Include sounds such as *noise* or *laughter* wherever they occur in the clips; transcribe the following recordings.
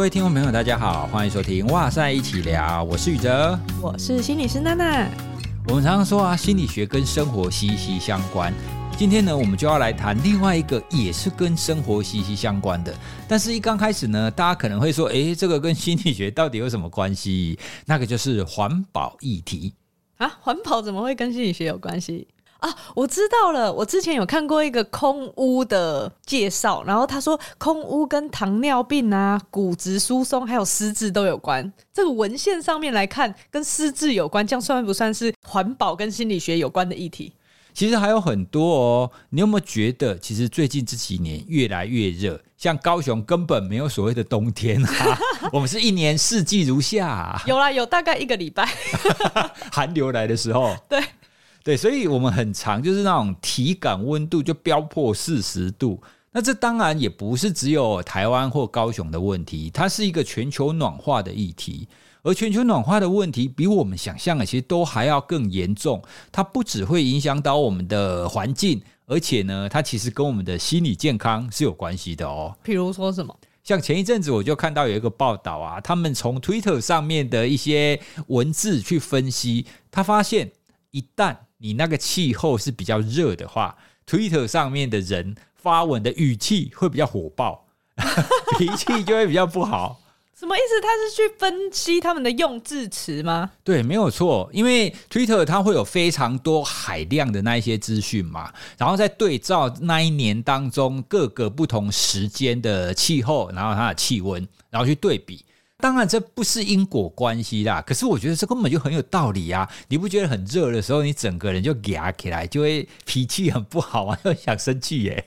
各位听众朋友，大家好，欢迎收听《哇塞一起聊》，我是宇哲，我是心理师娜娜。我们常常说啊，心理学跟生活息息相关。今天呢，我们就要来谈另外一个也是跟生活息息相关的。但是，一刚开始呢，大家可能会说，诶，这个跟心理学到底有什么关系？那个就是环保议题啊，环保怎么会跟心理学有关系？啊，我知道了。我之前有看过一个空屋的介绍，然后他说空屋跟糖尿病啊、骨质疏松还有失智都有关。这个文献上面来看，跟失智有关，这样算不算是环保跟心理学有关的议题？其实还有很多哦。你有没有觉得，其实最近这几年越来越热？像高雄根本没有所谓的冬天啊，*laughs* 我们是一年四季如夏啊。有啦，有大概一个礼拜，*laughs* 寒流来的时候。*laughs* 对。对，所以我们很常就是那种体感温度就飙破四十度。那这当然也不是只有台湾或高雄的问题，它是一个全球暖化的议题。而全球暖化的问题比我们想象的其实都还要更严重。它不只会影响到我们的环境，而且呢，它其实跟我们的心理健康是有关系的哦。譬如说什么？像前一阵子我就看到有一个报道啊，他们从 Twitter 上面的一些文字去分析，他发现一旦你那个气候是比较热的话，Twitter 上面的人发文的语气会比较火爆，*laughs* 脾气就会比较不好。什么意思？他是去分析他们的用字词吗？对，没有错。因为 Twitter 它会有非常多海量的那一些资讯嘛，然后再对照那一年当中各个不同时间的气候，然后它的气温，然后去对比。当然，这不是因果关系啦。可是我觉得这根本就很有道理啊！你不觉得很热的时候，你整个人就嗲起来，就会脾气很不好啊，又想生气耶？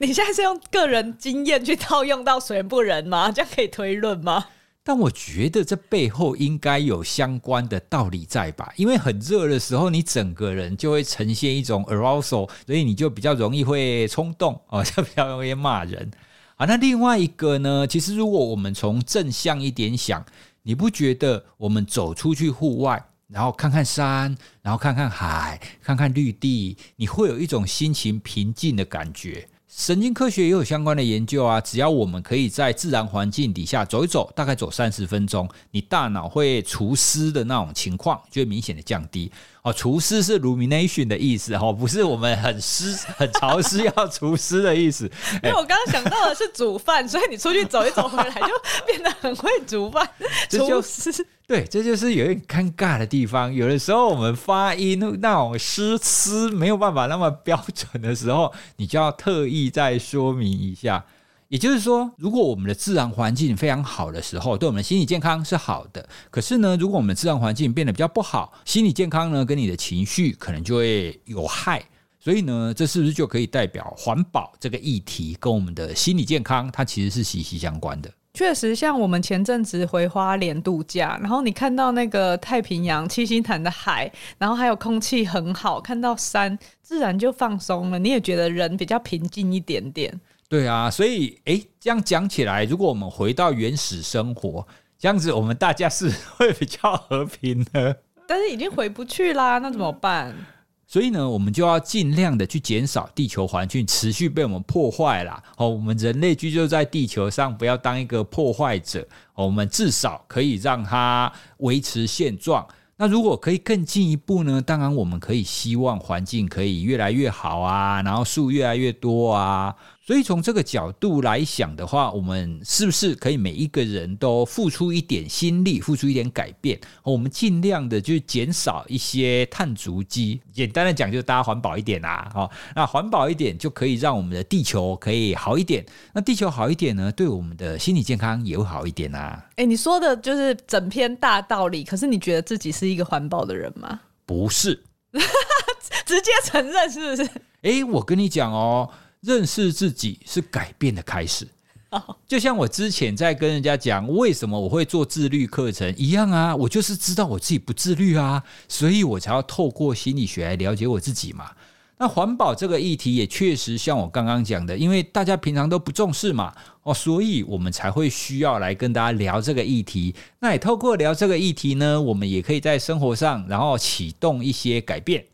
你现在是用个人经验去套用到水不人吗？这样可以推论吗？但我觉得这背后应该有相关的道理在吧？因为很热的时候，你整个人就会呈现一种 arousal，所以你就比较容易会冲动哦，就比较容易骂人。啊，那另外一个呢？其实如果我们从正向一点想，你不觉得我们走出去户外，然后看看山，然后看看海，看看绿地，你会有一种心情平静的感觉？神经科学也有相关的研究啊，只要我们可以在自然环境底下走一走，大概走三十分钟，你大脑会除湿的那种情况就会明显的降低。哦，除湿是 rumination 的意思哈，不是我们很湿、*laughs* 很潮湿要除湿的意思。因为我刚刚想到的是煮饭，所以你出去走一走回来就变得很会煮饭。*laughs* 除湿，对，这就是有点尴尬的地方。有的时候我们发音那种湿湿没有办法那么标准的时候，你就要特意再说明一下。也就是说，如果我们的自然环境非常好的时候，对我们的心理健康是好的。可是呢，如果我们自然环境变得比较不好，心理健康呢，跟你的情绪可能就会有害。所以呢，这是不是就可以代表环保这个议题跟我们的心理健康，它其实是息息相关的？确实，像我们前阵子回花莲度假，然后你看到那个太平洋七星潭的海，然后还有空气很好，看到山，自然就放松了。你也觉得人比较平静一点点。对啊，所以诶，这样讲起来，如果我们回到原始生活，这样子我们大家是会比较和平的。但是已经回不去啦，那怎么办？所以呢，我们就要尽量的去减少地球环境持续被我们破坏啦。哦，我们人类居住在地球上，不要当一个破坏者。我们至少可以让它维持现状。那如果可以更进一步呢？当然，我们可以希望环境可以越来越好啊，然后树越来越多啊。所以从这个角度来想的话，我们是不是可以每一个人都付出一点心力，付出一点改变？我们尽量的去减少一些碳足迹。简单的讲，就是大家环保一点啊！哦，那环保一点就可以让我们的地球可以好一点。那地球好一点呢，对我们的心理健康也会好一点啊！诶，你说的就是整篇大道理。可是你觉得自己是一个环保的人吗？不是，*laughs* 直接承认是不是？诶，我跟你讲哦。认识自己是改变的开始，就像我之前在跟人家讲为什么我会做自律课程一样啊，我就是知道我自己不自律啊，所以我才要透过心理学来了解我自己嘛。那环保这个议题也确实像我刚刚讲的，因为大家平常都不重视嘛，哦，所以我们才会需要来跟大家聊这个议题。那也透过聊这个议题呢，我们也可以在生活上然后启动一些改变。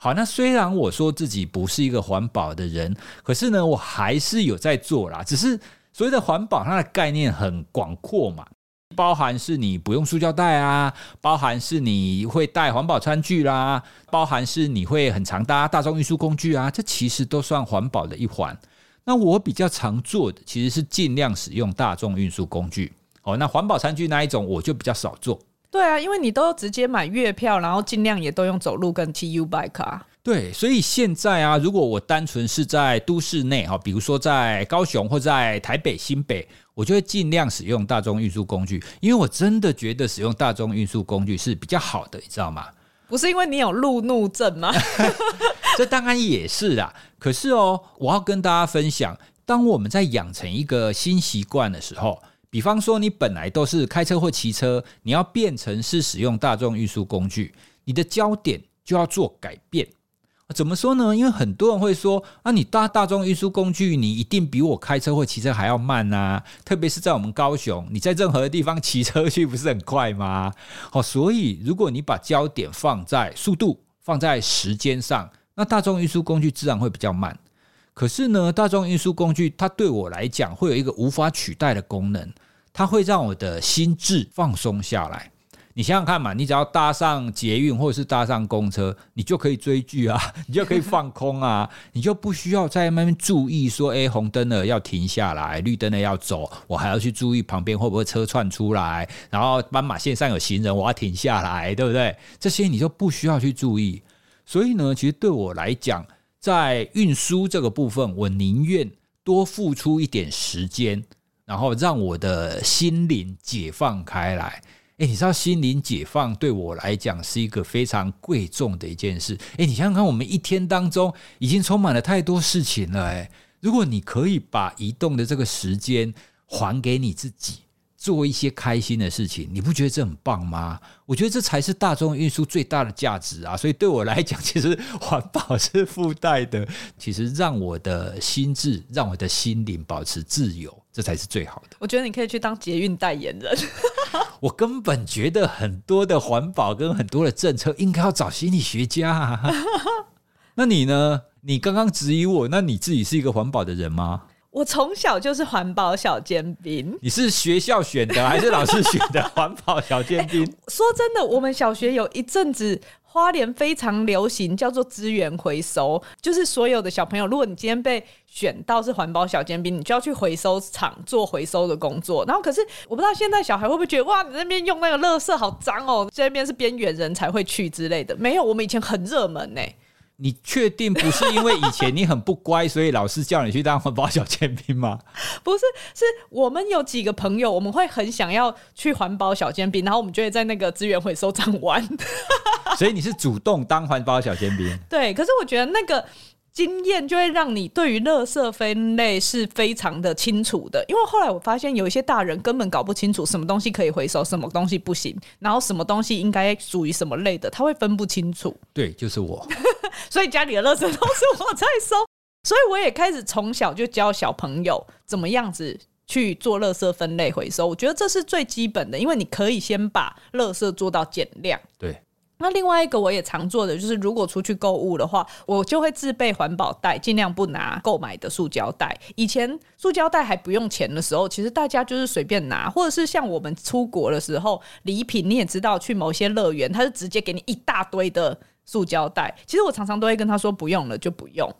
好，那虽然我说自己不是一个环保的人，可是呢，我还是有在做啦。只是所谓的环保，它的概念很广阔嘛，包含是你不用塑胶袋啊，包含是你会带环保餐具啦，包含是你会很常搭大众运输工具啊，这其实都算环保的一环。那我比较常做的其实是尽量使用大众运输工具。哦，那环保餐具那一种我就比较少做。对啊，因为你都直接买月票，然后尽量也都用走路跟 TU bike 啊。对，所以现在啊，如果我单纯是在都市内哈，比如说在高雄或在台北新北，我就会尽量使用大众运输工具，因为我真的觉得使用大众运输工具是比较好的，你知道吗？不是因为你有路怒症吗？*laughs* 这当然也是啦。可是哦，我要跟大家分享，当我们在养成一个新习惯的时候，比方说你本来都是开车或骑车，你要变成是使用大众运输工具，你的焦点就要做改变。怎么说呢？因为很多人会说啊，你搭大众运输工具，你一定比我开车或骑车还要慢啊！特别是在我们高雄，你在任何地方骑车去，不是很快吗？好，所以如果你把焦点放在速度、放在时间上，那大众运输工具自然会比较慢。可是呢，大众运输工具它对我来讲会有一个无法取代的功能，它会让我的心智放松下来。你想想看嘛，你只要搭上捷运或者是搭上公车，你就可以追剧啊，*laughs* 你就可以放空啊，你就不需要在那边注意说，诶，红灯了要停下来，绿灯了要走，我还要去注意旁边会不会车窜出来，然后斑马线上有行人，我要停下来，对不对？这些你就不需要去注意。所以呢，其实对我来讲，在运输这个部分，我宁愿多付出一点时间，然后让我的心灵解放开来。哎，你知道心灵解放对我来讲是一个非常贵重的一件事。哎，你想想看，我们一天当中已经充满了太多事情了。哎，如果你可以把移动的这个时间还给你自己，做一些开心的事情，你不觉得这很棒吗？我觉得这才是大众运输最大的价值啊！所以对我来讲，其实环保是附带的，其实让我的心智、让我的心灵保持自由，这才是最好的。我觉得你可以去当捷运代言人。*laughs* 我根本觉得很多的环保跟很多的政策应该要找心理学家啊。*laughs* 那你呢？你刚刚质疑我，那你自己是一个环保的人吗？我从小就是环保小尖兵。你是学校选的还是老师选的环保小尖兵？欸，*laughs* 说真的，我们小学有一阵子花莲非常流行叫做资源回收，就是所有的小朋友，如果你今天被选到是环保小尖兵，你就要去回收厂做回收的工作。然后可是我不知道现在小孩会不会觉得哇，你那边用那个垃圾好脏哦，这边是边缘人才会去之类的。没有，我们以前很热门呢。你确定不是因为以前你很不乖，所以老师叫你去当环保小尖兵吗？*laughs* 不是，是我们有几个朋友，我们会很想要去环保小尖兵，然后我们就会在那个资源回收站玩。*laughs* 所以你是主动当环保小尖兵？对，可是我觉得那个。经验就会让你对于垃圾分类是非常的清楚的，因为后来我发现有一些大人根本搞不清楚什么东西可以回收，什么东西不行，然后什么东西应该属于什么类的，他会分不清楚。对，就是我，所以家里的垃圾都是我在收，所以我也开始从小就教小朋友怎么样子去做垃圾分类回收。我觉得这是最基本的，因为你可以先把垃圾做到减量。对。那另外一个我也常做的就是，如果出去购物的话，我就会自备环保袋，尽量不拿购买的塑胶袋。以前塑胶袋还不用钱的时候，其实大家就是随便拿，或者是像我们出国的时候，礼品你也知道，去某些乐园，他是直接给你一大堆的塑胶袋。其实我常常都会跟他说，不用了就不用。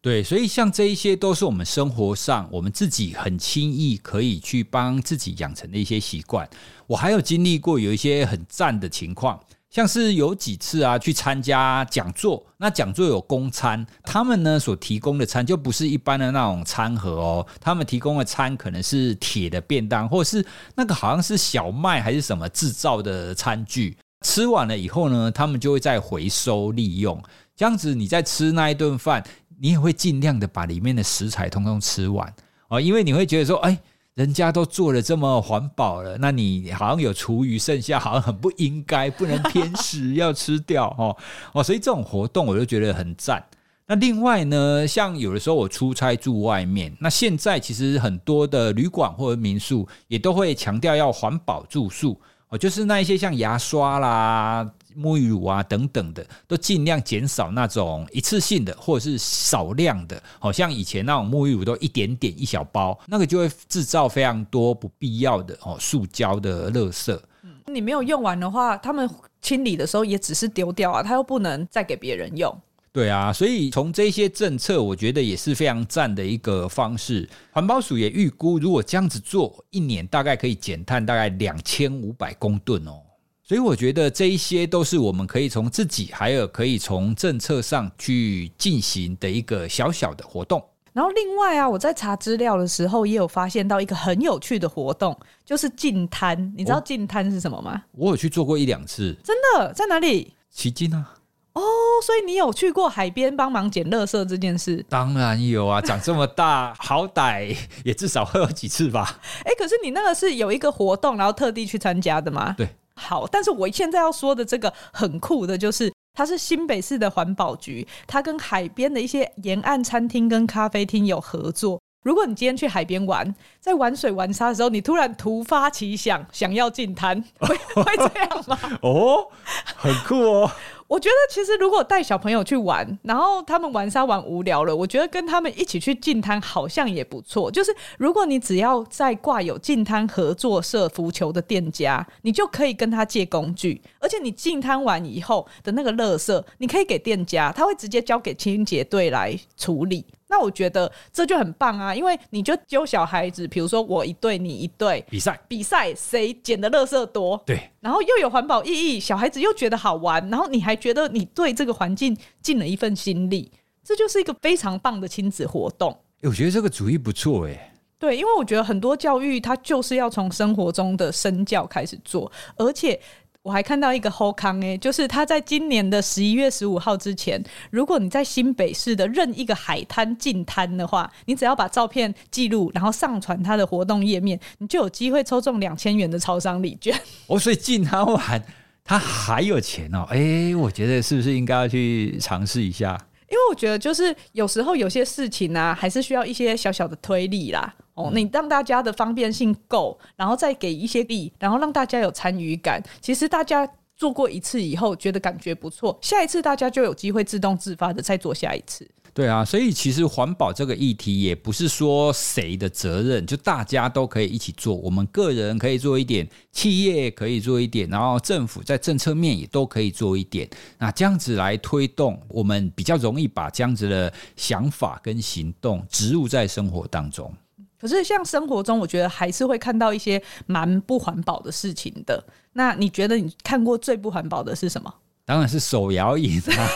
对，所以像这一些都是我们生活上我们自己很轻易可以去帮自己养成的一些习惯。我还有经历过有一些很赞的情况。像是有几次啊，去参加讲座，那讲座有供餐，他们呢所提供的餐就不是一般的那种餐盒哦，他们提供的餐可能是铁的便当，或者是那个好像是小麦还是什么制造的餐具，吃完了以后呢，他们就会再回收利用，这样子你在吃那一顿饭，你也会尽量的把里面的食材通通吃完哦，因为你会觉得说，哎。人家都做了这么环保了，那你好像有厨余剩下，好像很不应该，不能偏食，要吃掉 *laughs* 哦哦，所以这种活动我就觉得很赞。那另外呢，像有的时候我出差住外面，那现在其实很多的旅馆或者民宿也都会强调要环保住宿哦，就是那一些像牙刷啦、沐浴乳啊等等的，都尽量减少那种一次性的或者是少量的，好像以前那种沐浴乳都一点点一小包，那个就会制造非常多不必要的哦塑胶的垃圾。你没有用完的话，他们清理的时候也只是丢掉啊，他又不能再给别人用。对啊，所以从这些政策，我觉得也是非常赞的一个方式。环保署也预估，如果这样子做，一年大概可以减碳大概两千五百公吨哦。所以我觉得这一些都是我们可以从自己，还有可以从政策上去进行的一个小小的活动。然后另外啊，我在查资料的时候也有发现到一个很有趣的活动，就是净滩。你知道净滩是什么吗？哦，我有去做过一两次。真的？在哪里？旗津啊。哦，所以你有去过海边帮忙捡垃圾这件事？当然有啊，长这么大，好歹也至少会有几次吧。*laughs* 哎，可是你那个是有一个活动，然后特地去参加的吗？对，好，但是我现在要说的这个很酷的，就是它是新北市的环保局，它跟海边的一些沿岸餐厅跟咖啡厅有合作。如果你今天去海边玩，在玩水玩沙的时候，你突然突发奇想，想要进滩，会 *laughs* 会这样吗？哦，很酷哦。我觉得其实如果带小朋友去玩，然后他们玩沙玩无聊了，我觉得跟他们一起去净滩好像也不错。就是如果你只要在挂有净滩合作社浮球的店家，你就可以跟他借工具，而且你净滩完以后的那个垃圾，你可以给店家，他会直接交给清洁队来处理。那我觉得这就很棒啊，因为你就揪小孩子，比如说我一队你一队比赛，比赛谁捡的垃圾多，对，然后又有环保意义，小孩子又觉得好玩，然后你还觉得你对这个环境尽了一份心力，这就是一个非常棒的亲子活动。我觉得这个主意不错哎，对，因为我觉得很多教育它就是要从生活中的身教开始做，而且。我还看到一个好康诶，就是他在今年的十一月十五号之前，如果你在新北市的任一个海滩进滩的话，你只要把照片记录，然后上传他的活动页面，你就有机会抽中两千元的超商礼券。*laughs* 哦，所以进滩玩他还有钱哦，哎，我觉得是不是应该要去尝试一下？因为我觉得就是有时候有些事情啊，还是需要一些小小的推力啦。哦，你让大家的方便性够，然后再给一些力，然后让大家有参与感。其实大家做过一次以后，觉得感觉不错，下一次大家就有机会自动自发的再做下一次。对啊，所以其实环保这个议题也不是说谁的责任，就大家都可以一起做。我们个人可以做一点，企业可以做一点，然后政府在政策面也都可以做一点。那这样子来推动，我们比较容易把这样子的想法跟行动植入在生活当中。可是，像生活中，我觉得还是会看到一些蛮不环保的事情的。那你觉得你看过最不环保的是什么？当然是手摇饮啊！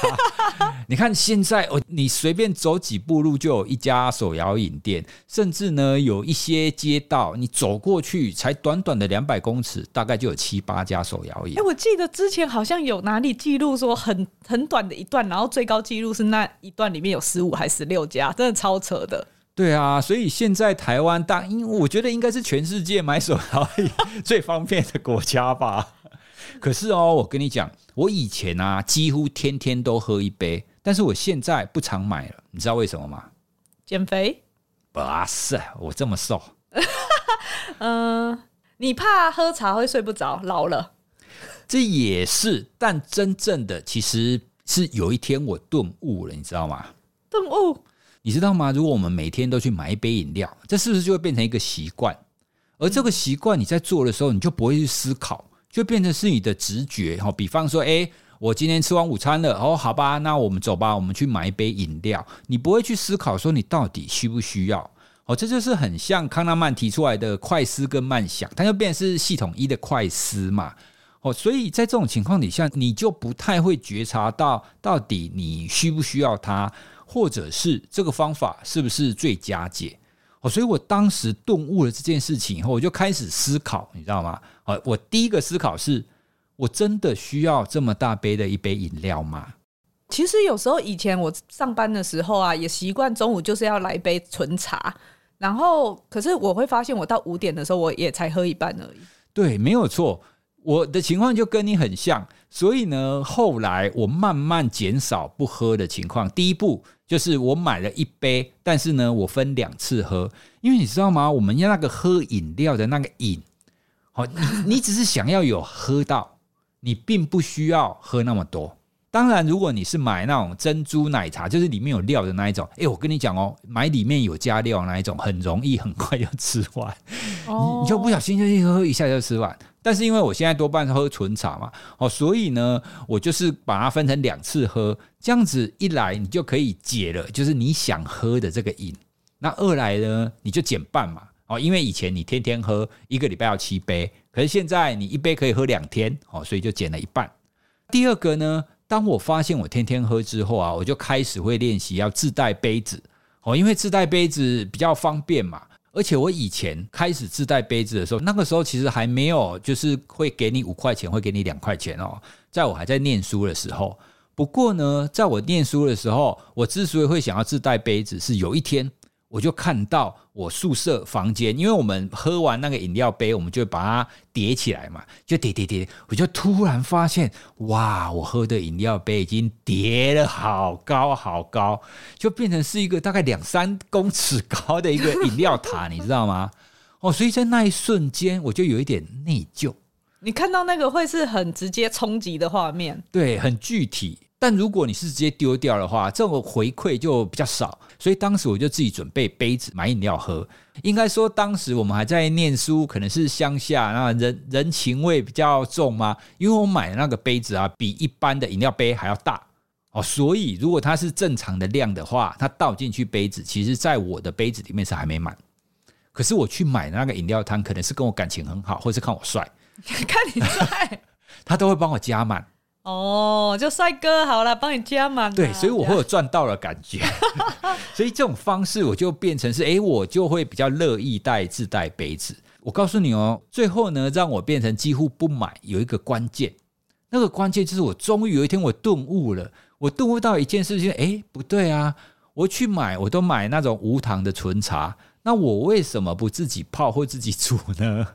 *laughs* 你看现在哦，你随便走几步路就有一家手摇饮店，甚至呢有一些街道，你走过去才短短的两百公尺，大概就有七八家手摇饮。哎，我记得之前好像有哪里记录说很很短的一段，然后最高记录是那一段里面有十五还十六家，真的超扯的。对啊，所以现在台湾大，因为我觉得应该是全世界买手摇椅 *laughs* 最方便的国家吧。可是哦，我跟你讲，我以前啊几乎天天都喝一杯，但是我现在不常买了，你知道为什么吗？减肥？不是，我这么瘦。嗯、*laughs* 呃，你怕喝茶会睡不着，老了。这也是，但真正的其实是有一天我顿悟了，你知道吗？顿悟。你知道吗？如果我们每天都去买一杯饮料，这是不是就会变成一个习惯？而这个习惯你在做的时候，你就不会去思考，就变成是你的直觉。哈，比方说，诶，我今天吃完午餐了，哦，好吧，那我们走吧，我们去买一杯饮料。你不会去思考说你到底需不需要？哦，这就是很像康纳曼提出来的快思跟慢想，它就变成是系统一的快思嘛。哦，所以在这种情况底下，你就不太会觉察到到底你需不需要它。或者是这个方法是不是最佳解？哦，所以我当时顿悟了这件事情以后，我就开始思考，你知道吗？哦，我第一个思考是，我真的需要这么大杯的一杯饮料吗？其实有时候以前我上班的时候啊，也习惯中午就是要来一杯纯茶，然后可是我会发现，我到五点的时候，我也才喝一半而已。对，没有错。我的情况就跟你很像，所以呢，后来我慢慢减少不喝的情况。第一步就是我买了一杯，但是呢，我分两次喝，因为你知道吗？我们要那个喝饮料的那个瘾，好，你你只是想要有喝到，你并不需要喝那么多。当然，如果你是买那种珍珠奶茶，就是里面有料的那一种，哎，我跟你讲哦，买里面有加料那一种，很容易很快就吃完，你你就不小心就一喝一下就吃完。但是因为我现在多半喝纯茶嘛，哦，所以呢，我就是把它分成两次喝，这样子一来你就可以解了，就是你想喝的这个瘾。那二来呢，你就减半嘛，哦，因为以前你天天喝一个礼拜要七杯，可是现在你一杯可以喝两天，哦，所以就减了一半。第二个呢，当我发现我天天喝之后啊，我就开始会练习要自带杯子，哦，因为自带杯子比较方便嘛。而且我以前开始自带杯子的时候，那个时候其实还没有，就是会给你五块钱，会给你两块钱哦。在我还在念书的时候，不过呢，在我念书的时候，我之所以会想要自带杯子，是有一天。我就看到我宿舍房间，因为我们喝完那个饮料杯，我们就把它叠起来嘛，就叠叠叠。我就突然发现，哇，我喝的饮料杯已经叠了好高好高，就变成是一个大概两三公尺高的一个饮料塔，你知道吗？哦，所以在那一瞬间，我就有一点内疚。你看到那个会是很直接冲击的画面，对，很具体。但如果你是直接丢掉的话，这种回馈就比较少，所以当时我就自己准备杯子买饮料喝。应该说，当时我们还在念书，可能是乡下，那人人情味比较重嘛。因为我买的那个杯子啊，比一般的饮料杯还要大哦，所以如果它是正常的量的话，它倒进去杯子，其实在我的杯子里面是还没满。可是我去买的那个饮料摊，可能是跟我感情很好，或是看我帅，*laughs* 看你帅，*laughs* 他都会帮我加满。哦，就帅哥好了，帮你加满。对，所以我会有赚到的感觉。*laughs* 所以这种方式，我就变成是，哎，我就会比较乐意带自带杯子。我告诉你哦，最后呢，让我变成几乎不买，有一个关键，那个关键就是我终于有一天我顿悟了，我顿悟到一件事情，哎，不对啊，我去买，我都买那种无糖的纯茶，那我为什么不自己泡或自己煮呢？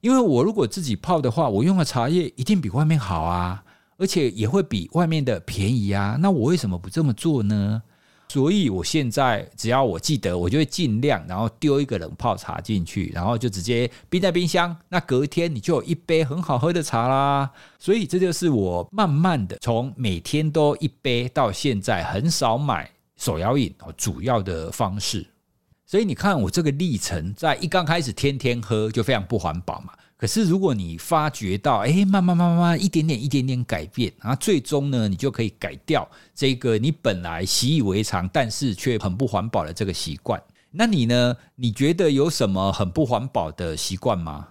因为我如果自己泡的话，我用的茶叶一定比外面好啊。而且也会比外面的便宜啊，那我为什么不这么做呢？所以我现在只要我记得，我就会尽量，然后丢一个冷泡茶进去，然后就直接冰在冰箱。那隔天你就有一杯很好喝的茶啦。所以这就是我慢慢的从每天都一杯到现在很少买手摇饮哦主要的方式。所以你看我这个历程，在一刚开始天天喝就非常不环保嘛。可是，如果你发觉到，哎，慢慢、慢慢、一点点、一点点改变，然后最终呢，你就可以改掉这个你本来习以为常，但是却很不环保的这个习惯。那你呢？你觉得有什么很不环保的习惯吗？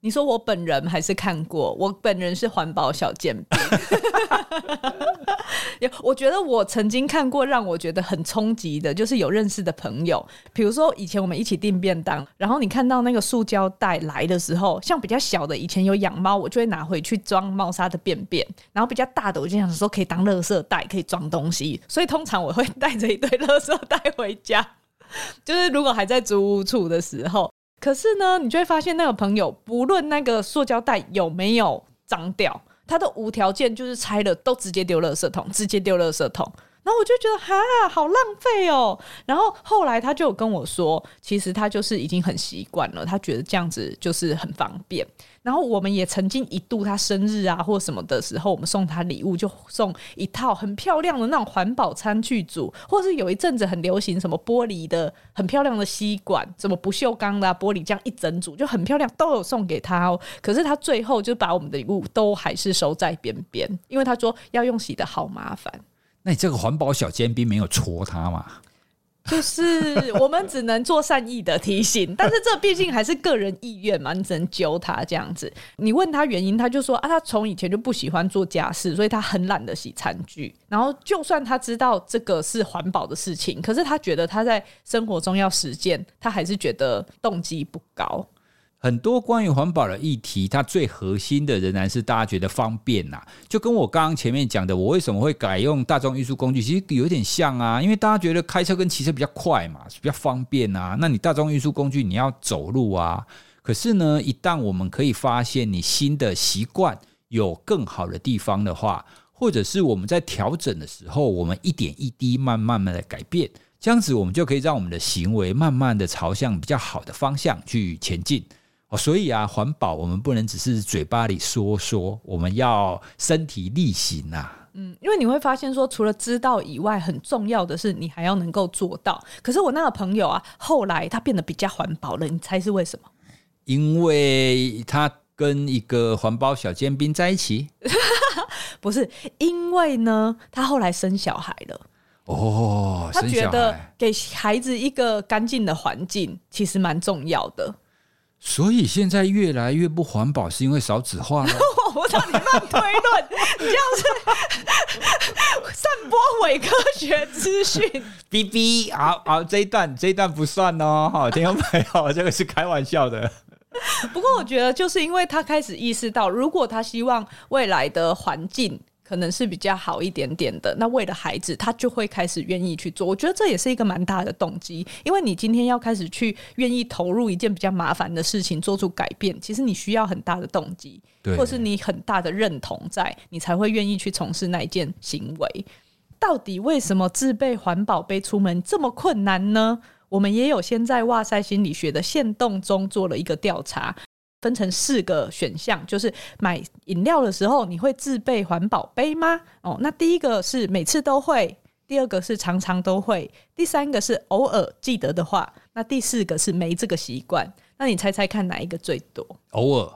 你说我本人还是看过？我本人是环保小尖兵。*laughs* 我觉得我曾经看过让我觉得很冲击的，就是有认识的朋友，比如说以前我们一起订便当，然后你看到那个塑胶袋来的时候，像比较小的，以前有养猫，我就会拿回去装猫砂的便便，然后比较大的，我就想说可以当垃圾袋，可以装东西，所以通常我会 *laughs* 带着一堆垃圾袋回家，*laughs* 就是如果还在租屋处的时候。可是呢，你就会发现那个朋友，不论那个塑胶袋有没有脏掉，他都无条件就是拆了都直接丢垃圾桶，直接丢垃圾桶。然后我就觉得哈，好浪费哦。然后后来他就跟我说，其实他就是已经很习惯了，他觉得这样子就是很方便。然后我们也曾经一度他生日啊或什么的时候，我们送他礼物就送一套很漂亮的那种环保餐具组，或是有一阵子很流行什么玻璃的很漂亮的吸管，什么不锈钢的、玻璃这样一整组就很漂亮，都有送给他哦。可是他最后就把我们的礼物都还是收在边边，因为他说要用洗的好麻烦。那你这个环保小尖兵没有戳他嘛？*laughs* 就是我们只能做善意的提醒，但是这毕竟还是个人意愿嘛，你只能揪他这样子。你问他原因，他就说啊，他从以前就不喜欢做家事，所以他很懒得洗餐具。然后就算他知道这个是环保的事情，可是他觉得他在生活中要实践，他还是觉得动机不高。很多关于环保的议题，它最核心的仍然是大家觉得方便呐。就跟我刚刚前面讲的，我为什么会改用大众运输工具，其实有点像啊。因为大家觉得开车跟骑车比较快嘛，比较方便啊。那你大众运输工具你要走路啊。可是呢，一旦我们可以发现你新的习惯有更好的地方的话，或者是我们在调整的时候，我们一点一滴慢慢慢的改变，这样子我们就可以让我们的行为慢慢的朝向比较好的方向去前进。哦，所以啊，环保我们不能只是嘴巴里说说，我们要身体力行啊。嗯，因为你会发现说，除了知道以外，很重要的是你还要能够做到。可是我那个朋友啊，后来他变得比较环保了，你猜是为什么？因为他跟一个环保小尖兵在一起？*laughs* 不是，因为呢，他后来生小孩了。哦，他觉得给孩子一个干净的环境其实蛮重要的。所以现在越来越不环保，是因为少子化了？*laughs* 我操，你乱推论，*laughs* 你这样是散播伪科学资讯。*laughs* 哔哔，好好，这一段这一段不算哦，好，听众朋友，这个是开玩笑的。不过我觉得，就是因为他开始意识到，如果他希望未来的环境。可能是比较好一点点的。那为了孩子，他就会开始愿意去做。我觉得这也是一个蛮大的动机，因为你今天要开始去愿意投入一件比较麻烦的事情，做出改变，其实你需要很大的动机，或是你很大的认同在，在你才会愿意去从事那一件行为。到底为什么自备环保杯出门这么困难呢？我们也有先在哇塞心理学的限动中做了一个调查。分成四个选项，就是买饮料的时候，你会自备环保杯吗？哦，那第一个是每次都会，第二个是常常都会，第三个是偶尔记得的话，那第四个是没这个习惯。那你猜猜看哪一个最多？偶尔，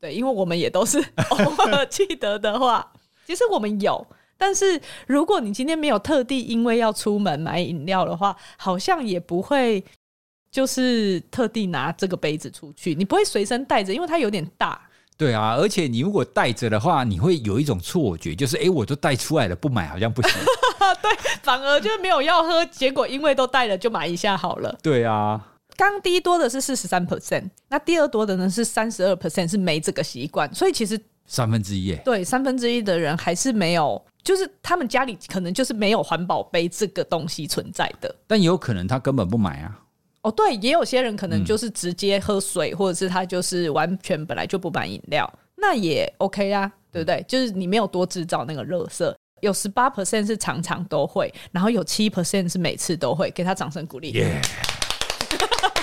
对，因为我们也都是偶尔记得的话。*laughs* 其实我们有，但是如果你今天没有特地因为要出门买饮料的话，好像也不会。就是特地拿这个杯子出去，你不会随身带着，因为它有点大。对啊，而且你如果带着的话，你会有一种错觉，就是哎，我都带出来了，不买好像不行。*laughs* 对，反而就没有要喝，结果因为都带了，就买一下好了。对啊，刚第一多的是四十三 percent，那第二多的呢是三十二 percent，是没这个习惯，所以其实三分之一耶。对，三分之一的人还是没有，就是他们家里可能就是没有环保杯这个东西存在的，但也有可能他根本不买啊。哦，对，也有些人可能就是直接喝水，嗯、或者是他就是完全本来就不买饮料，那也 OK 啊，对不对？就是你没有多制造那个热色。有十八 percent 是常常都会，然后有七 percent 是每次都会，给他掌声鼓励。Yeah. *laughs*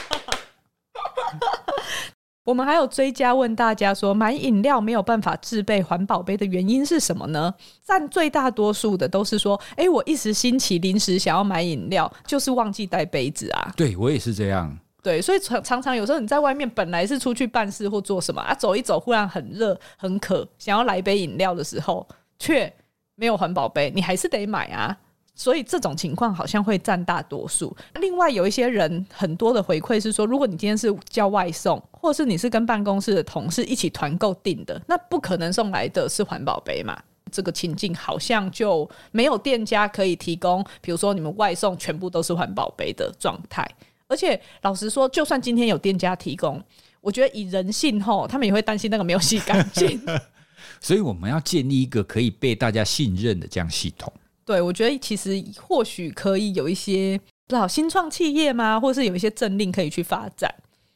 我们还有追加问大家说，买饮料没有办法自备环保杯的原因是什么呢？占最大多数的都是说，哎，我一时兴起，临时想要买饮料，就是忘记带杯子啊。对，我也是这样。对，所以常常常有时候你在外面本来是出去办事或做什么啊，走一走，忽然很热很渴，想要来杯饮料的时候，却没有环保杯，你还是得买啊。所以这种情况好像会占大多数。另外有一些人很多的回馈是说，如果你今天是叫外送，或是你是跟办公室的同事一起团购订的，那不可能送来的是环保杯嘛？这个情境好像就没有店家可以提供，比如说你们外送全部都是环保杯的状态。而且老实说，就算今天有店家提供，我觉得以人性吼，他们也会担心那个没有洗干净。*laughs* 所以我们要建立一个可以被大家信任的这样系统。对，我觉得其实或许可以有一些不知道新创企业吗，或是有一些政令可以去发展。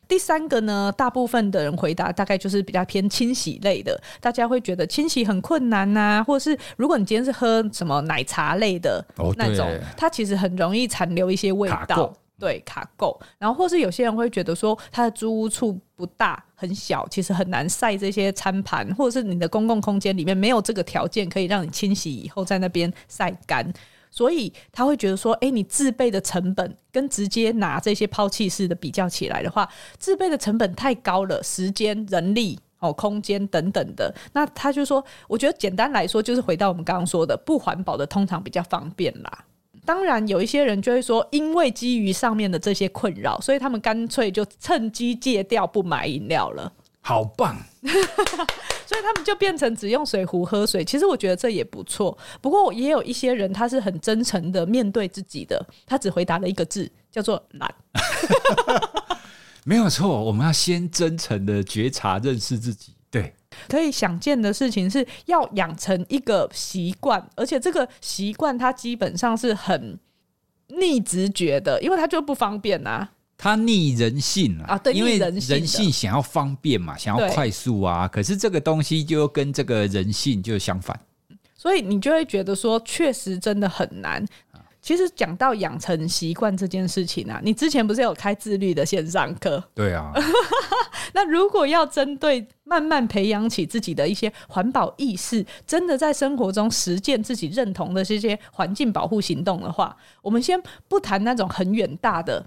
第三个呢，大部分的人回答大概就是比较偏清洗类的，大家会觉得清洗很困难呐、啊，或是如果你今天是喝什么奶茶类的那种，哦、它其实很容易残留一些味道。对，卡够，然后或是有些人会觉得说，他的租屋处不大，很小，其实很难晒这些餐盘，或者是你的公共空间里面没有这个条件可以让你清洗以后在那边晒干，所以他会觉得说，哎，你自备的成本跟直接拿这些抛弃式的比较起来的话，自备的成本太高了，时间、人力、哦，空间等等的，那他就说，我觉得简单来说，就是回到我们刚刚说的，不环保的通常比较方便啦。当然，有一些人就会说，因为基于上面的这些困扰，所以他们干脆就趁机戒掉不买饮料了。好棒！*laughs* 所以他们就变成只用水壶喝水。其实我觉得这也不错。不过也有一些人，他是很真诚的面对自己的，他只回答了一个字，叫做懒。*laughs* 没有错，我们要先真诚的觉察、认识自己。对。可以想见的事情是要养成一个习惯，而且这个习惯它基本上是很逆直觉的，因为它就不方便呐、啊。它逆人性啊，啊对，因为人性想要方便嘛，想要快速啊。可是这个东西就跟这个人性就相反，所以你就会觉得说，确实真的很难。其实讲到养成习惯这件事情啊，你之前不是有开自律的线上课？*laughs* 对啊，那如果要针对慢慢培养起自己的一些环保意识，真的在生活中实践自己认同的这些环境保护行动的话，我们先不谈那种很远大的。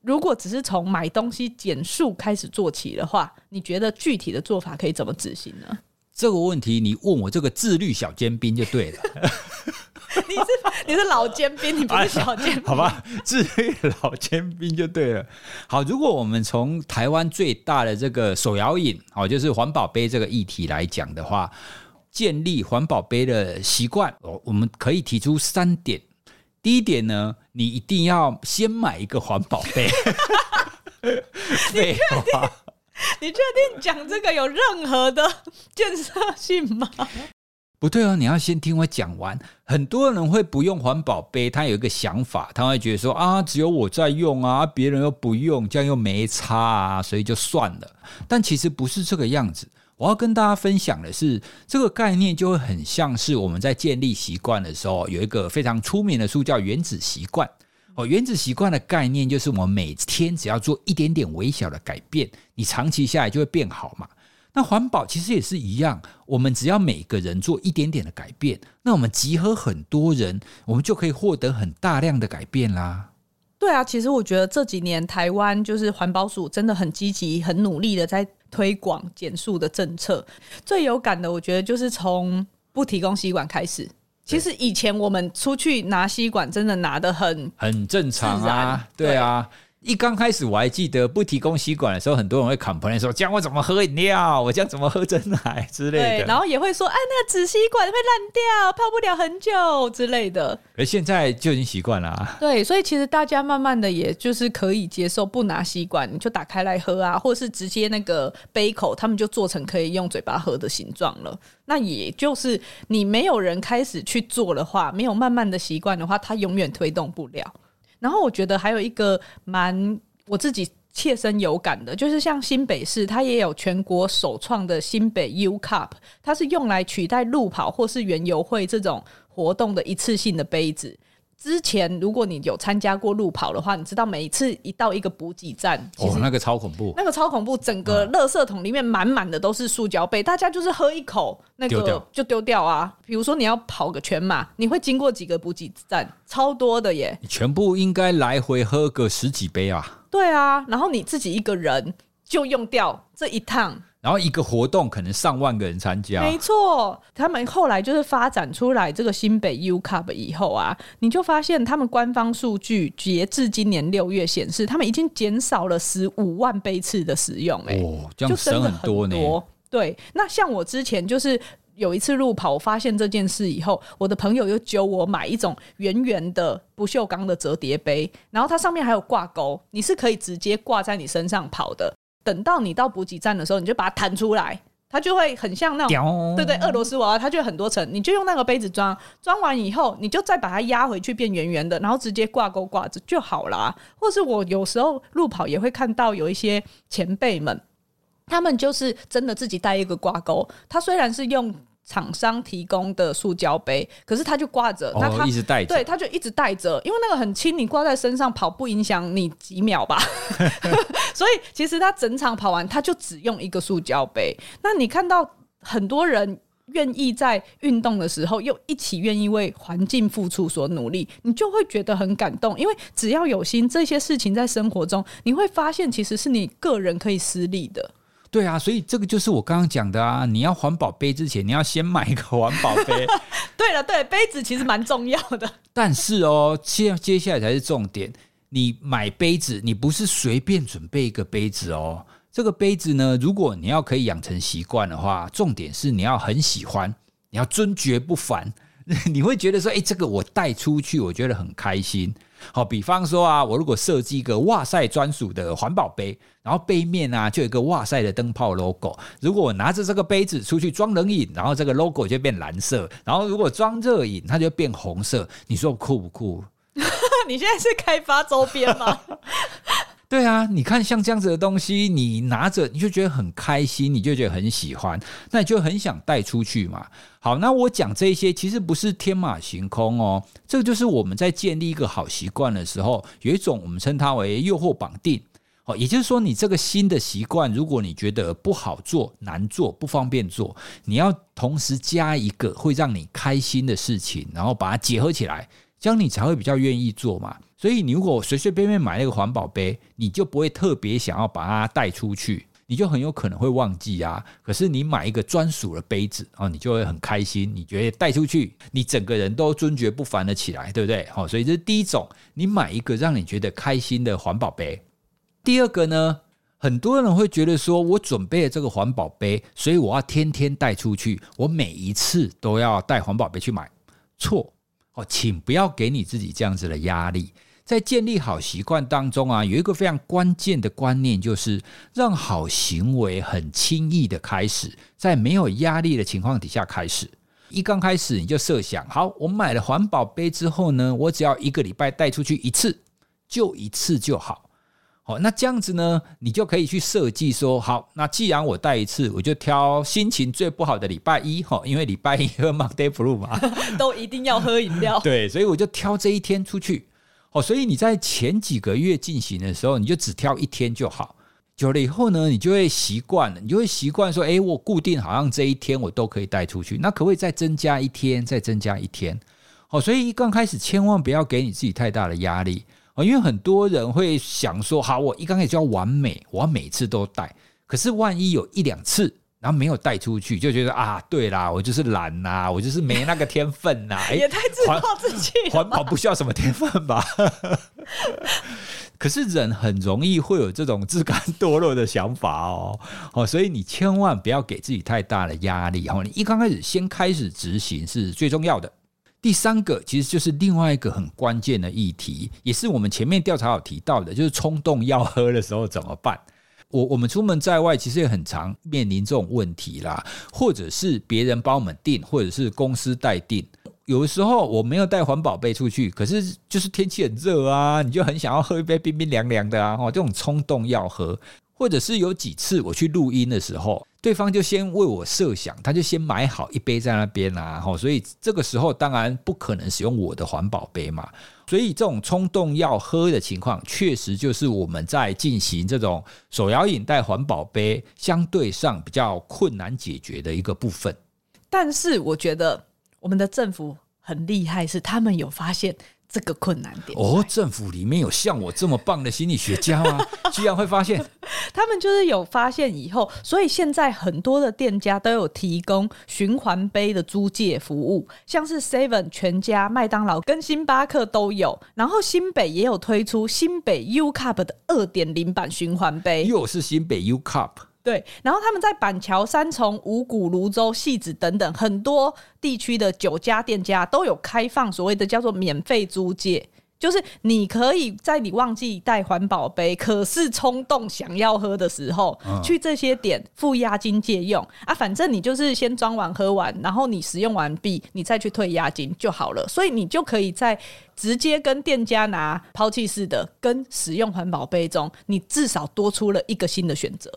如果只是从买东西减速开始做起的话，你觉得具体的做法可以怎么执行呢？这个问题你问我这个自律小尖兵就对了。*laughs* *laughs* 你是你是老尖兵，你不是小尖兵，好吧？至于老尖兵就对了。好，如果我们从台湾最大的这个手摇饮，哦，就是环保杯这个议题来讲的话，建立环保杯的习惯，哦，我们可以提出三点。第一点呢，你一定要先买一个环保杯。*laughs* 废话，你确定讲这个有任何的建设性吗？不对哦，你要先听我讲完。很多人会不用环保杯，他有一个想法，他会觉得说啊，只有我在用啊，别人又不用，这样又没差啊，所以就算了。但其实不是这个样子。我要跟大家分享的是，这个概念就会很像是我们在建立习惯的时候，有一个非常出名的书叫《原子习惯》。哦，《原子习惯》的概念就是我们每天只要做一点点微小的改变，你长期下来就会变好嘛。那环保其实也是一样，我们只要每个人做一点点的改变，那我们集合很多人，我们就可以获得很大量的改变啦。对啊，其实我觉得这几年台湾就是环保署真的很积极、很努力的在推广减塑的政策。最有感的，我觉得就是从不提供吸管开始。其实以前我们出去拿吸管，真的拿的很很正常啊，对啊。一刚开始我还记得不提供吸管的时候，很多人会 complain 说：“这样我怎么喝饮料？我这样怎么喝真奶之类的。”对，然后也会说：“哎，那个纸吸管会烂掉，泡不了很久之类的。”而现在就已经习惯了啊。对，所以其实大家慢慢的也就是可以接受不拿吸管，你就打开来喝啊，或是直接那个杯口，他们就做成可以用嘴巴喝的形状了。那也就是你没有人开始去做的话，没有慢慢的习惯的话，它永远推动不了。然后我觉得还有一个蛮我自己切身有感的，就是像新北市，它也有全国首创的新北 U Cup，它是用来取代路跑或是原油会这种活动的一次性的杯子。之前，如果你有参加过路跑的话，你知道每一次一到一个补给站，哦，那个超恐怖，那个超恐怖，整个垃圾桶里面满满的都是塑胶杯，大家就是喝一口，那个就丢掉啊。比如说你要跑个全马，你会经过几个补给站，超多的耶，你全部应该来回喝个十几杯啊。对啊，然后你自己一个人就用掉这一趟。然后一个活动可能上万个人参加，没错。他们后来就是发展出来这个新北 U Cup 以后啊，你就发现他们官方数据截至今年六月显示，他们已经减少了十五万杯次的使用，欸，哦，这样省很多呢。对，那像我之前就是有一次路跑，我发现这件事以后，我的朋友又揪我买一种圆圆的不锈钢的折叠杯，然后它上面还有挂钩，你是可以直接挂在你身上跑的。等到你到补给站的时候，你就把它弹出来，它就会很像那种，对对，俄罗斯娃娃，它就很多层，你就用那个杯子装，装完以后，你就再把它压回去变圆圆的，然后直接挂钩挂着就好啦。或是我有时候路跑也会看到有一些前辈们，他们就是真的自己带一个挂钩，他虽然是用。厂商提供的塑胶杯，可是他就挂着，那他、哦、一直带着，对，他就一直带着，因为那个很轻，你挂在身上跑不影响你几秒吧。*laughs* 所以其实他整场跑完，他就只用一个塑胶杯。那你看到很多人愿意在运动的时候，又一起愿意为环境付出所努力，你就会觉得很感动。因为只要有心，这些事情在生活中，你会发现其实是你个人可以施力的。对啊，所以这个就是我刚刚讲的啊！你要环保杯之前，你要先买一个环保杯。*laughs* 对了，对，杯子其实蛮重要的。但是哦，接接下来才是重点。你买杯子，你不是随便准备一个杯子哦。这个杯子呢，如果你要可以养成习惯的话，重点是你要很喜欢，你要尊爵不凡。*laughs* 你会觉得说，哎，这个我带出去，我觉得很开心。好，比方说啊，我如果设计一个哇塞专属的环保杯，然后背面啊就有一个哇塞的灯泡 logo。如果我拿着这个杯子出去装冷饮，然后这个 logo 就变蓝色；然后如果装热饮，它就变红色。你说酷不酷？*laughs* 你现在是开发周边吗？*laughs* 对啊，你看像这样子的东西，你拿着你就觉得很开心，你就觉得很喜欢，那你就很想带出去嘛。好，那我讲这些其实不是天马行空哦，这个就是我们在建立一个好习惯的时候，有一种我们称它为诱惑绑定。哦，也就是说，你这个新的习惯，如果你觉得不好做、难做、不方便做，你要同时加一个会让你开心的事情，然后把它结合起来，这样你才会比较愿意做嘛。所以，你如果随随便便买那个环保杯，你就不会特别想要把它带出去，你就很有可能会忘记啊。可是，你买一个专属的杯子哦，你就会很开心，你觉得带出去，你整个人都尊爵不凡的起来，对不对？好，所以这是第一种，你买一个让你觉得开心的环保杯。第二个呢，很多人会觉得说，我准备了这个环保杯，所以我要天天带出去，我每一次都要带环保杯去买。错哦，请不要给你自己这样子的压力。在建立好习惯当中啊，有一个非常关键的观念，就是让好行为很轻易的开始，在没有压力的情况底下开始。一刚开始你就设想，好，我买了环保杯之后呢，我只要一个礼拜带出去一次，就一次就好。好，那这样子呢，你就可以去设计说，好，那既然我带一次，我就挑心情最不好的礼拜一，*laughs* 哈，因为礼拜一喝 Monday Blue 嘛，*laughs* 都一定要喝饮料。*laughs* 对，所以我就挑这一天出去。哦，所以你在前几个月进行的时候，你就只挑一天就好。久了以后呢，你就会习惯了，你就会习惯说，诶，我固定好像这一天我都可以带出去。那可不可以再增加一天？再增加一天？好，所以一刚开始千万不要给你自己太大的压力。因为很多人会想说，好，我一刚开始就要完美，我要每次都带。可是万一有一两次，然后没有带出去，就觉得啊，对啦，我就是懒呐，我就是没那个天分呐，*laughs* 也太自暴自弃了。环保不需要什么天分吧？*laughs* 可是人很容易会有这种自甘堕落的想法哦，哦，所以你千万不要给自己太大的压力哦。你一刚开始先开始执行是最重要的。第三个其实就是另外一个很关键的议题，也是我们前面调查有提到的，就是冲动要喝的时候怎么办？我我们出门在外，其实也很常面临这种问题啦，或者是别人帮我们订，或者是公司代订。有的时候我没有带环保杯出去，可是就是天气很热啊，你就很想要喝一杯冰冰凉凉的啊，这种冲动要喝。或者是有几次我去录音的时候，对方就先为我设想，他就先买好一杯在那边啊，所以这个时候当然不可能使用我的环保杯嘛，所以这种冲动要喝的情况，确实就是我们在进行这种手摇饮带环保杯相对上比较困难解决的一个部分。但是我觉得我们的政府很厉害，是他们有发现。这个困难点哦，政府里面有像我这么棒的心理学家吗？*laughs* 居然会发现，他们就是有发现以后，所以现在很多的店家都有提供循环杯的租借服务，像是 Seven、全家、麦当劳跟星巴克都有，然后新北也有推出新北 U Cup 的二点零版循环杯，又是新北 U Cup。对，然后他们在板桥、三重、五股、泸州、戏子等等很多地区的酒家店家都有开放所谓的叫做免费租借，就是你可以在你忘记带环保杯，可是冲动想要喝的时候，嗯、去这些点付押金借用啊，反正你就是先装完喝完，然后你使用完毕，你再去退押金就好了，所以你就可以在直接跟店家拿抛弃式的跟使用环保杯中，你至少多出了一个新的选择。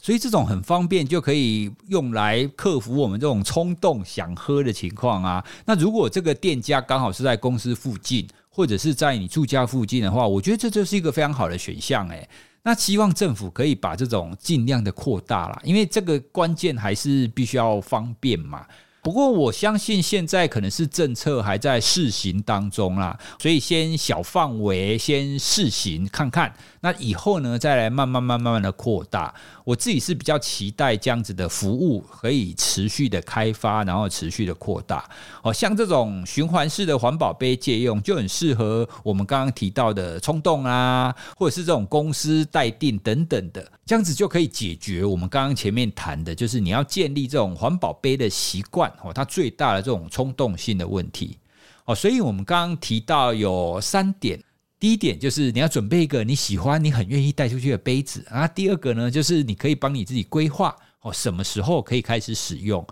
所以这种很方便，就可以用来克服我们这种冲动想喝的情况啊。那如果这个店家刚好是在公司附近，或者是在你住家附近的话，我觉得这就是一个非常好的选项诶。那希望政府可以把这种尽量的扩大啦，因为这个关键还是必须要方便嘛。不过我相信现在可能是政策还在试行当中啦，所以先小范围先试行看看，那以后呢再来慢慢慢慢慢的扩大。我自己是比较期待这样子的服务可以持续的开发，然后持续的扩大。哦，像这种循环式的环保杯借用，就很适合我们刚刚提到的冲动啊，或者是这种公司代订等等的，这样子就可以解决我们刚刚前面谈的，就是你要建立这种环保杯的习惯哦，它最大的这种冲动性的问题。哦，所以我们刚刚提到有三点。第一点就是你要准备一个你喜欢、你很愿意带出去的杯子啊。第二个呢，就是你可以帮你自己规划哦，什么时候可以开始使用。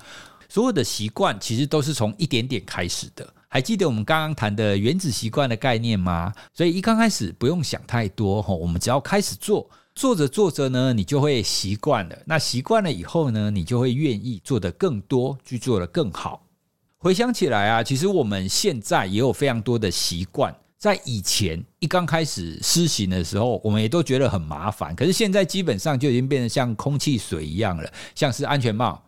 所有的习惯其实都是从一点点开始的。还记得我们刚刚谈的原子习惯的概念吗？所以一刚开始不用想太多哈，我们只要开始做，做着做着呢，你就会习惯了。那习惯了以后呢，你就会愿意做得更多，去做得更好。回想起来啊，其实我们现在也有非常多的习惯。在以前一刚开始施行的时候，我们也都觉得很麻烦。可是现在基本上就已经变得像空气水一样了，像是安全帽。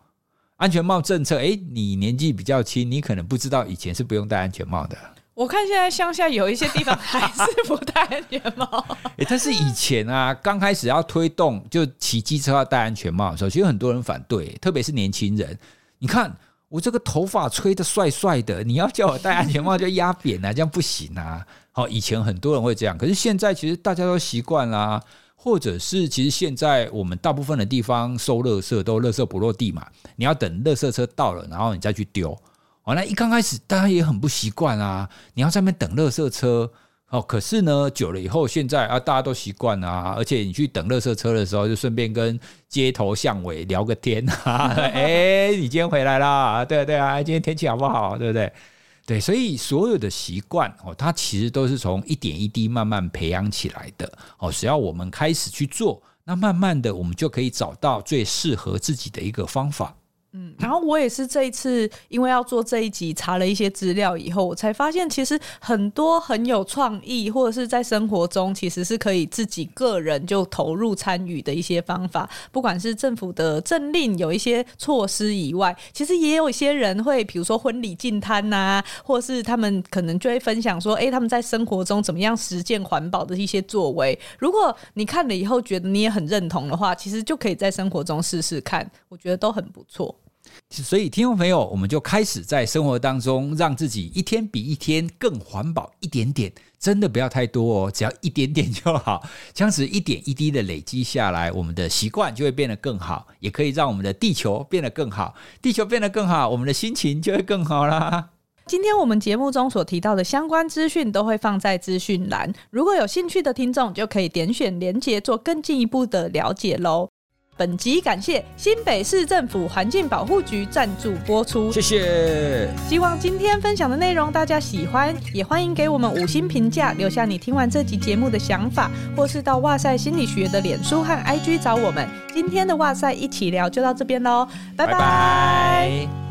安全帽政策，哎，你年纪比较轻，你可能不知道以前是不用戴安全帽的。我看现在乡下有一些地方 *laughs* 还是不戴安全帽。*laughs* 但是以前啊，刚开始要推动就骑机车要戴安全帽的时候，其实很多人反对，特别是年轻人。你看我这个头发吹得帅帅的，你要叫我戴安全帽就压扁了，这样不行啊。好，以前很多人会这样，可是现在其实大家都习惯啦。或者是，其实现在我们大部分的地方收垃圾都垃圾不落地嘛，你要等垃圾车到了，然后你再去丢。哦，那一刚开始大家也很不习惯啊，你要在那边等垃圾车。哦，可是呢，久了以后，现在啊，大家都习惯啊，而且你去等垃圾车的时候，就顺便跟街头巷尾聊个天啊。*laughs* 哎，你今天回来啦？对啊，对啊，今天天气好不好？对不对？对，所以所有的习惯哦，它其实都是从一点一滴慢慢培养起来的哦。只要我们开始去做，那慢慢的我们就可以找到最适合自己的一个方法。嗯，然后我也是这一次，因为要做这一集，查了一些资料以后，我才发现其实很多很有创意，或者是在生活中其实是可以自己个人就投入参与的一些方法。不管是政府的政令有一些措施以外，其实也有一些人会，比如说婚礼进摊呐，或是他们可能就会分享说，哎，他们在生活中怎么样实践环保的一些作为。如果你看了以后觉得你也很认同的话，其实就可以在生活中试试看，我觉得都很不错。所以，听众朋友，我们就开始在生活当中，让自己一天比一天更环保一点点，真的不要太多哦，只要一点点就好。这样子一点一滴的累积下来，我们的习惯就会变得更好，也可以让我们的地球变得更好。地球变得更好，我们的心情就会更好啦。今天我们节目中所提到的相关资讯都会放在资讯栏，如果有兴趣的听众，就可以点选连接做更进一步的了解喽。本集感谢新北市政府环境保护局赞助播出，谢谢。希望今天分享的内容大家喜欢，也欢迎给我们五星评价，留下你听完这集节目的想法，或是到哇塞心理学的脸书和 IG 找我们。今天的哇塞一起聊就到这边喽，拜拜。拜拜。